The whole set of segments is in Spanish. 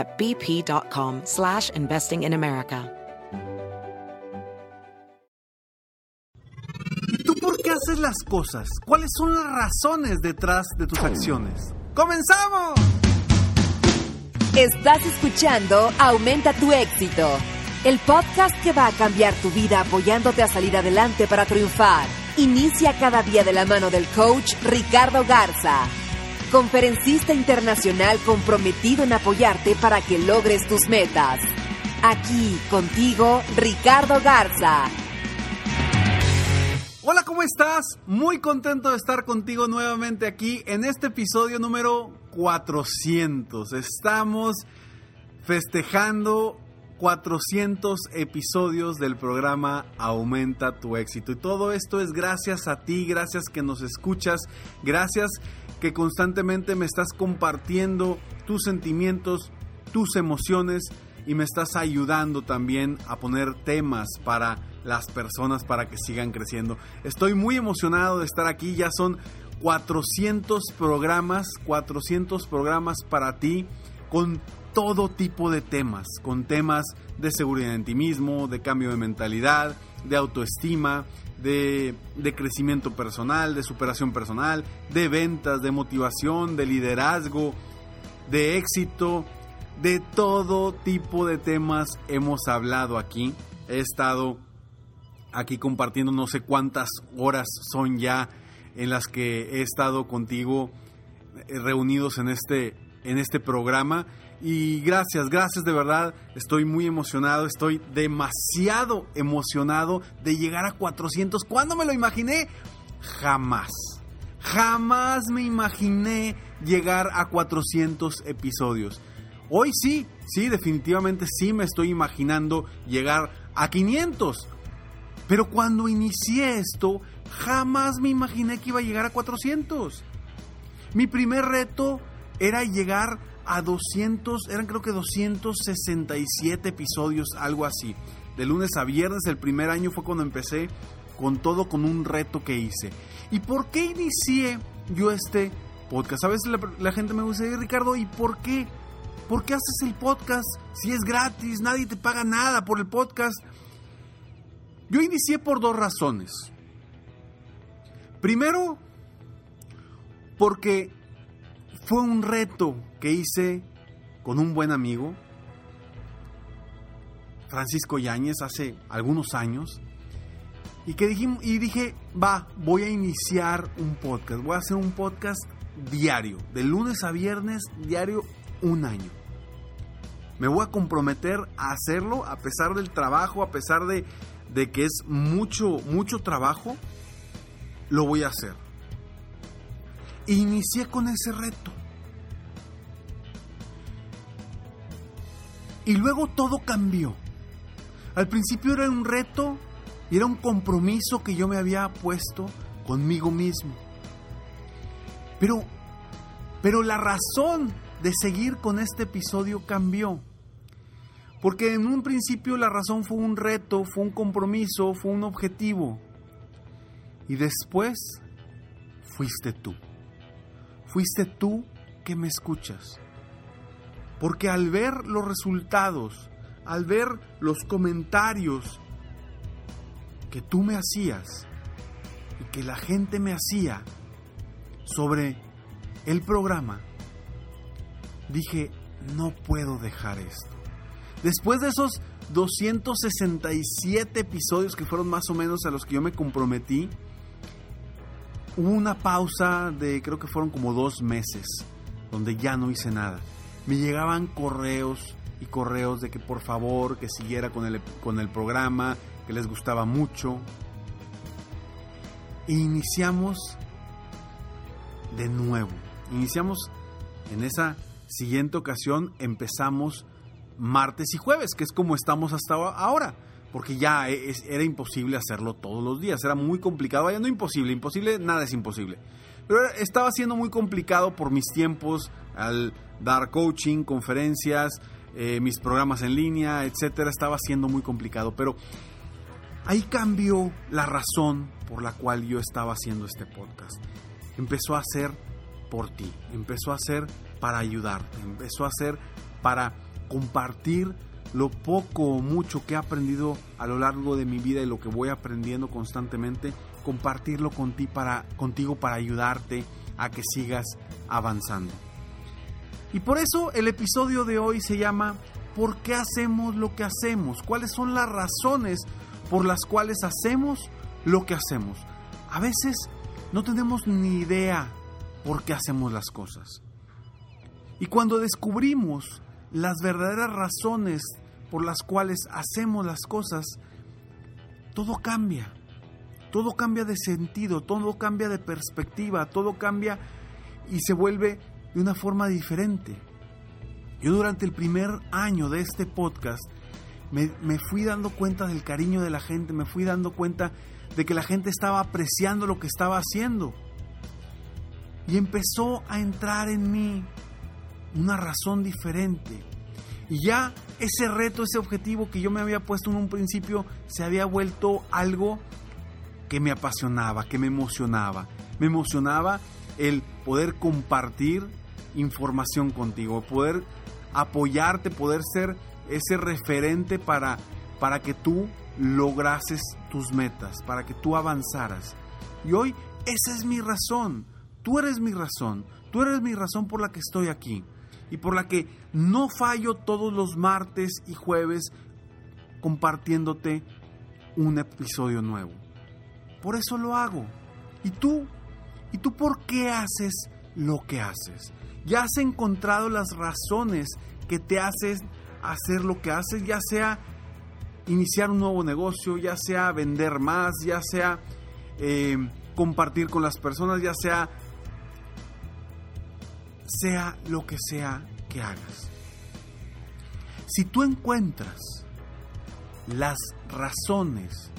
at bp.com slash investing in America. ¿Y tú por qué haces las cosas? ¿Cuáles son las razones detrás de tus acciones? ¡Comenzamos! Estás escuchando Aumenta tu éxito, el podcast que va a cambiar tu vida apoyándote a salir adelante para triunfar. Inicia cada día de la mano del coach Ricardo Garza, conferencista internacional comprometido en apoyarte para que logres tus metas. Aquí contigo, Ricardo Garza. Hola, ¿cómo estás? Muy contento de estar contigo nuevamente aquí en este episodio número 400. Estamos festejando 400 episodios del programa Aumenta tu éxito. Y todo esto es gracias a ti, gracias que nos escuchas, gracias que constantemente me estás compartiendo tus sentimientos, tus emociones y me estás ayudando también a poner temas para las personas para que sigan creciendo. Estoy muy emocionado de estar aquí, ya son 400 programas, 400 programas para ti con todo tipo de temas, con temas de seguridad en ti mismo, de cambio de mentalidad, de autoestima, de, de, crecimiento personal, de superación personal, de ventas, de motivación, de liderazgo, de éxito, de todo tipo de temas hemos hablado aquí. He estado aquí compartiendo no sé cuántas horas son ya en las que he estado contigo eh, reunidos en este, en este programa. Y gracias, gracias de verdad. Estoy muy emocionado, estoy demasiado emocionado de llegar a 400. ¿Cuándo me lo imaginé? Jamás. Jamás me imaginé llegar a 400 episodios. Hoy sí, sí, definitivamente sí me estoy imaginando llegar a 500. Pero cuando inicié esto, jamás me imaginé que iba a llegar a 400. Mi primer reto era llegar a 200, eran creo que 267 episodios, algo así. De lunes a viernes, el primer año fue cuando empecé con todo, con un reto que hice. ¿Y por qué inicié yo este podcast? A veces la, la gente me dice, Ricardo, ¿y por qué? ¿Por qué haces el podcast si es gratis? Nadie te paga nada por el podcast. Yo inicié por dos razones. Primero, porque fue un reto que hice con un buen amigo, Francisco Yáñez, hace algunos años. Y, que y dije, va, voy a iniciar un podcast. Voy a hacer un podcast diario, de lunes a viernes, diario, un año. Me voy a comprometer a hacerlo a pesar del trabajo, a pesar de, de que es mucho, mucho trabajo, lo voy a hacer. Inicié con ese reto. Y luego todo cambió. Al principio era un reto era un compromiso que yo me había puesto conmigo mismo. Pero, pero la razón de seguir con este episodio cambió. Porque en un principio la razón fue un reto, fue un compromiso, fue un objetivo. Y después fuiste tú. Fuiste tú que me escuchas. Porque al ver los resultados, al ver los comentarios que tú me hacías y que la gente me hacía sobre el programa, dije, no puedo dejar esto. Después de esos 267 episodios que fueron más o menos a los que yo me comprometí. Hubo una pausa de creo que fueron como dos meses donde ya no hice nada. Me llegaban correos y correos de que por favor que siguiera con el, con el programa, que les gustaba mucho. E iniciamos de nuevo. Iniciamos en esa siguiente ocasión, empezamos martes y jueves, que es como estamos hasta ahora, porque ya e, era imposible hacerlo todos los días, era muy complicado, ya no imposible, imposible, nada es imposible. Pero estaba siendo muy complicado por mis tiempos al dar coaching, conferencias, eh, mis programas en línea, etcétera, estaba siendo muy complicado, pero ahí cambió la razón por la cual yo estaba haciendo este podcast. Empezó a ser por ti, empezó a ser para ayudarte, empezó a ser para compartir lo poco o mucho que he aprendido a lo largo de mi vida y lo que voy aprendiendo constantemente, compartirlo para, contigo para ayudarte a que sigas avanzando. Y por eso el episodio de hoy se llama ¿Por qué hacemos lo que hacemos? ¿Cuáles son las razones por las cuales hacemos lo que hacemos? A veces no tenemos ni idea por qué hacemos las cosas. Y cuando descubrimos las verdaderas razones por las cuales hacemos las cosas, todo cambia. Todo cambia de sentido, todo cambia de perspectiva, todo cambia y se vuelve de una forma diferente. Yo durante el primer año de este podcast me, me, fui dando cuenta del cariño de la gente, me fui dando cuenta de que la gente estaba apreciando lo que estaba haciendo. Y empezó a entrar en mí una razón diferente. Y ya ese reto, ese objetivo que yo me había puesto en un principio, se había vuelto algo que me apasionaba, que me emocionaba. Me emocionaba el poder compartir información contigo, poder apoyarte, poder ser ese referente para, para que tú lograses tus metas, para que tú avanzaras. Y hoy esa es mi razón, tú eres mi razón, tú eres mi razón por la que estoy aquí y por la que no fallo todos los martes y jueves compartiéndote un episodio nuevo. Por eso lo hago. ¿Y tú? ¿Y tú por qué haces lo que haces? ¿Ya has encontrado las razones que te hacen hacer lo que haces? Ya sea iniciar un nuevo negocio, ya sea vender más, ya sea eh, compartir con las personas, ya sea sea lo que sea que hagas. Si tú encuentras las razones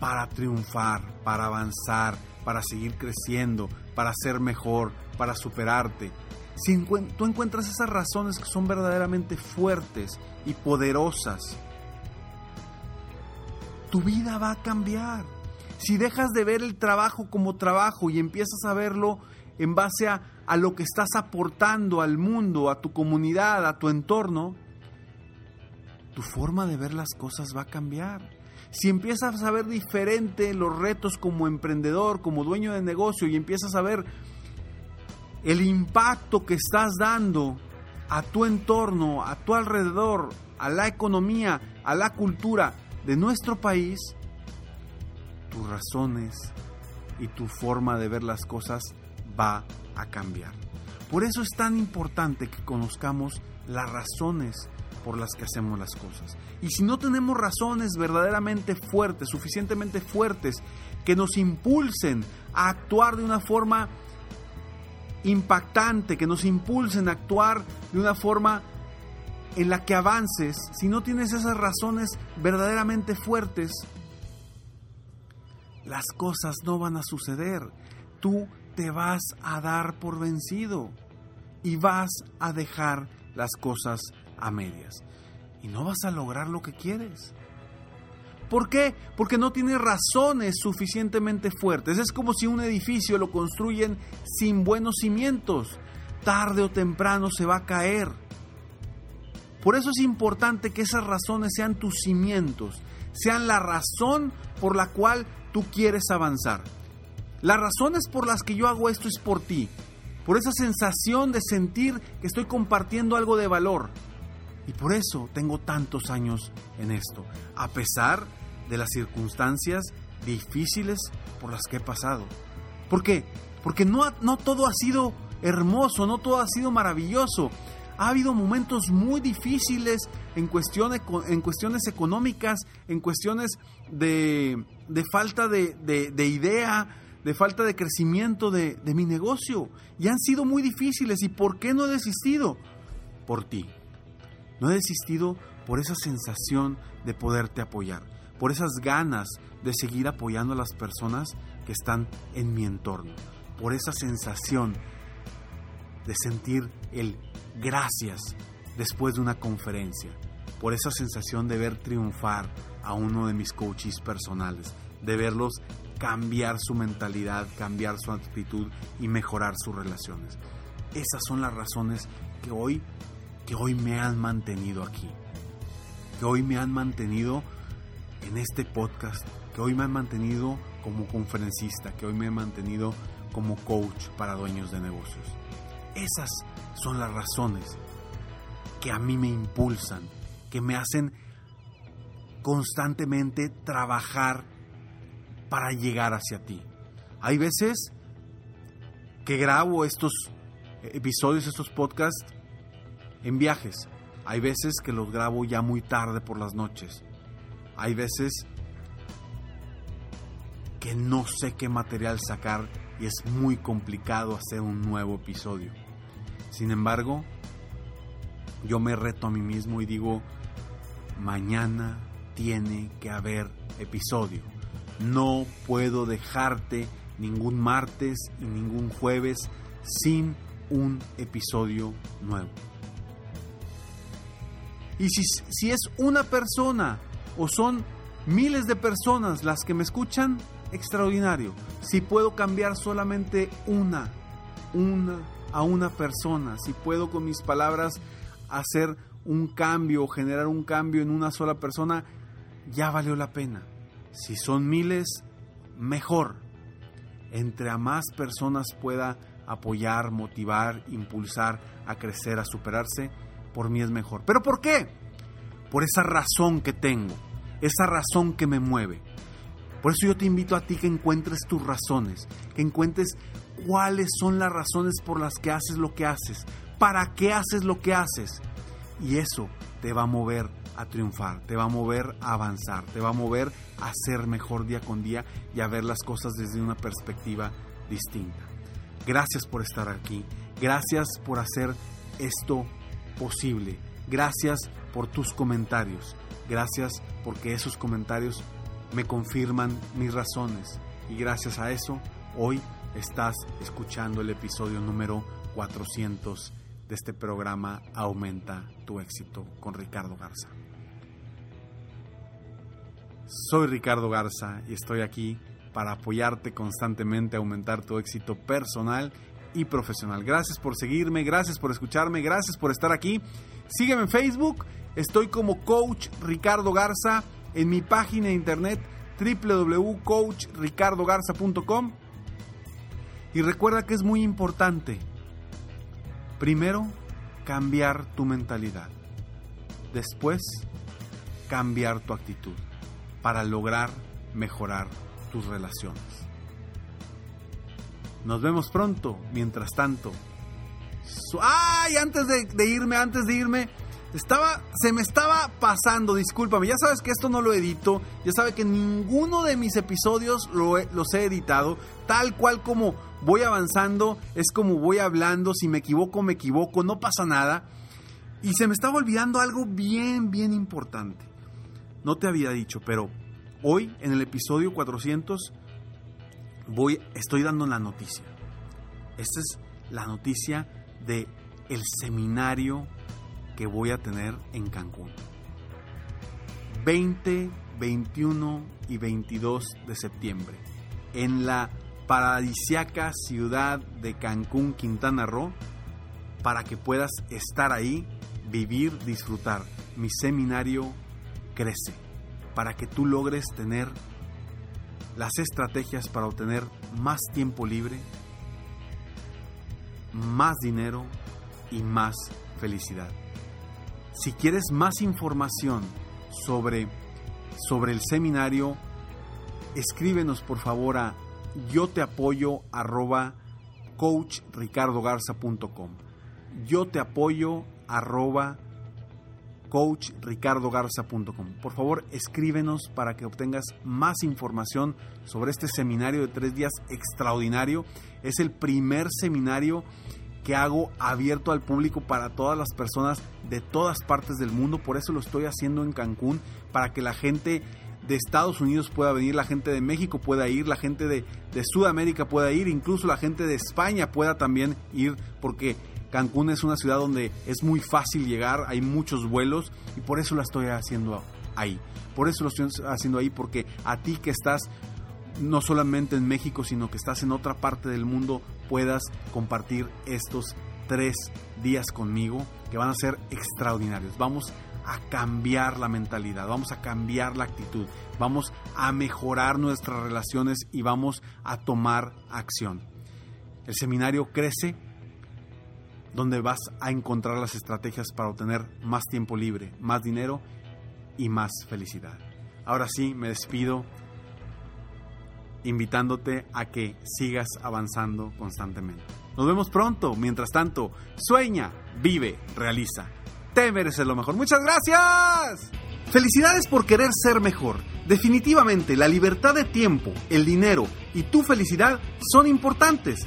para triunfar, para avanzar, para seguir creciendo, para ser mejor, para superarte, si tú encuentras esas razones que son verdaderamente fuertes y poderosas, tu vida va a cambiar. Si dejas de ver el trabajo como trabajo y empiezas a verlo en base a, a lo que estás aportando al mundo, a tu comunidad, a tu entorno, tu forma de ver las cosas va a cambiar. Si empiezas a ver diferente los retos como emprendedor, como dueño de negocio y empiezas a ver el impacto que estás dando a tu entorno, a tu alrededor, a la economía, a la cultura de nuestro país, tus razones y tu forma de ver las cosas va a cambiar. Por eso es tan importante que conozcamos las razones por las que hacemos las cosas. Y si no tenemos razones verdaderamente fuertes, suficientemente fuertes, que nos impulsen a actuar de una forma impactante, que nos impulsen a actuar de una forma en la que avances, si no tienes esas razones verdaderamente fuertes, las cosas no van a suceder. Tú te vas a dar por vencido y vas a dejar las cosas a medias. Y no vas a lograr lo que quieres. ¿Por qué? Porque no tienes razones suficientemente fuertes. Es como si un edificio lo construyen sin buenos cimientos. Tarde o temprano se va a caer. Por eso es importante que esas razones sean tus cimientos, sean la razón por la cual tú quieres avanzar. Las razones por las que yo hago esto es por ti, por esa sensación de sentir que estoy compartiendo algo de valor. Y por eso tengo tantos años en esto, a pesar de las circunstancias difíciles por las que he pasado. ¿Por qué? Porque no, no todo ha sido hermoso, no todo ha sido maravilloso. Ha habido momentos muy difíciles en, cuestiones, en cuestiones económicas, en cuestiones de, falta de, de, idea, de falta de crecimiento de, de mi negocio. Y han sido muy difíciles. ¿Y por qué no he desistido? Por ti. No he desistido por esa sensación de poderte apoyar, por esas ganas de seguir apoyando a las personas que están en mi entorno, por esa sensación de sentir el gracias después de una conferencia, por esa sensación de ver triunfar a uno de mis coaches personales, de verlos cambiar su mentalidad, cambiar su actitud y mejorar sus relaciones. Esas son las razones que hoy, que hoy me han mantenido aquí, que hoy me han mantenido en este podcast, que hoy me han mantenido como conferencista, que hoy me han mantenido como coach para dueños de negocios. Esas son las razones que a mí me impulsan, que me hacen constantemente trabajar para llegar hacia ti. Hay veces que grabo estos episodios, estos podcasts en viajes. Hay veces que los grabo ya muy tarde por las noches. Hay veces que no sé qué material sacar y es muy complicado hacer un nuevo episodio. Sin embargo, yo me reto a mí mismo y digo, mañana tiene que haber episodio. No puedo dejarte ningún martes y ningún jueves sin un episodio nuevo. Y si, si, es una persona o son miles de personas las que me escuchan, extraordinario. Si puedo cambiar solamente una, una a una persona, si puedo con mis palabras hacer un cambio o generar un cambio en una sola persona, ya valió la pena. Si son miles, mejor. Entre a más personas pueda apoyar, motivar, impulsar a crecer, a superarse, por mí es mejor. ¿Pero por qué? Por esa razón que tengo, esa razón que me mueve. Por eso yo te invito a ti que encuentres tus razones, que encuentres cuáles son las razones por las que haces lo que haces, para qué haces lo que haces. Y eso te va a mover a triunfar, te va a mover a avanzar, te va a mover a ser mejor día con día y a ver las cosas desde una perspectiva distinta. Gracias por estar aquí, gracias por hacer esto posible, gracias por tus comentarios, gracias porque esos comentarios me confirman mis razones. Y gracias a eso hoy estás escuchando el episodio número 400 de este programa Aumenta tu éxito con Ricardo Garza. Soy Ricardo Garza y estoy aquí para apoyarte constantemente a aumentar tu éxito personal y profesional. Gracias por seguirme, gracias por escucharme, gracias por estar aquí. Sígueme en Facebook, estoy como Coach Ricardo Garza en mi página de internet www.coachricardogarza.com y recuerda que es muy importante, primero, cambiar tu mentalidad, después, cambiar tu actitud para lograr mejorar tus relaciones. Nos vemos pronto, mientras tanto. ¡Ay! Antes de, irme, antes de irme, estaba, se me estaba pasando, discúlpame. Ya sabes que esto no lo edito. Ya sabes que ninguno de mis episodios lo los he editado. Tal cual como voy avanzando, es como voy hablando. Si me equivoco, me equivoco. No pasa nada. Y se me estaba olvidando algo bien, bien importante. No te había dicho, pero hoy en el episodio 400 voy, estoy dando la noticia. Esta es la noticia de el seminario que voy a tener en Cancún. 20, 21 y 22 de septiembre en la paradisiaca ciudad de Cancún, Quintana Roo, para que puedas estar ahí, vivir, disfrutar. Mi seminario crece, para que tú logres tener las estrategias para obtener más tiempo libre, más dinero y más felicidad. Si quieres más información sobre, sobre el seminario, escríbenos por favor a yo te apoyo arroba coachricardogarza.com. Yo te apoyo arroba coachricardogarza.com. Por favor, escríbenos para que obtengas más información sobre este seminario de tres días extraordinario. Es el primer seminario que hago abierto al público para todas las personas de todas partes del mundo. Por eso lo estoy haciendo en Cancún, para que la gente de Estados Unidos pueda venir, la gente de México pueda ir, la gente de, de Sudamérica pueda ir, incluso la gente de España pueda también ir, porque Cancún es una ciudad donde es muy fácil llegar, hay muchos vuelos y por eso la estoy haciendo ahí. Por eso lo estoy haciendo ahí, porque a ti que estás no solamente en México, sino que estás en otra parte del mundo, puedas compartir estos tres días conmigo que van a ser extraordinarios. Vamos a cambiar la mentalidad, vamos a cambiar la actitud, vamos a mejorar nuestras relaciones y vamos a tomar acción. El seminario crece donde vas a encontrar las estrategias para obtener más tiempo libre, más dinero y más felicidad. Ahora sí, me despido invitándote a que sigas avanzando constantemente. Nos vemos pronto. Mientras tanto, sueña, vive, realiza. Te mereces lo mejor. Muchas gracias. Felicidades por querer ser mejor. Definitivamente, la libertad de tiempo, el dinero y tu felicidad son importantes.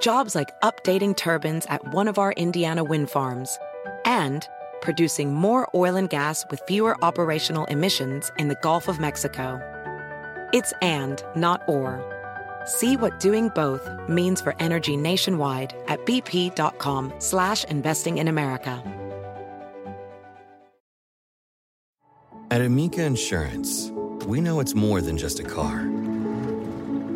Jobs like updating turbines at one of our Indiana wind farms and producing more oil and gas with fewer operational emissions in the Gulf of Mexico. It's and, not or. See what doing both means for energy nationwide at bp.com slash investing in America. At Amica Insurance, we know it's more than just a car.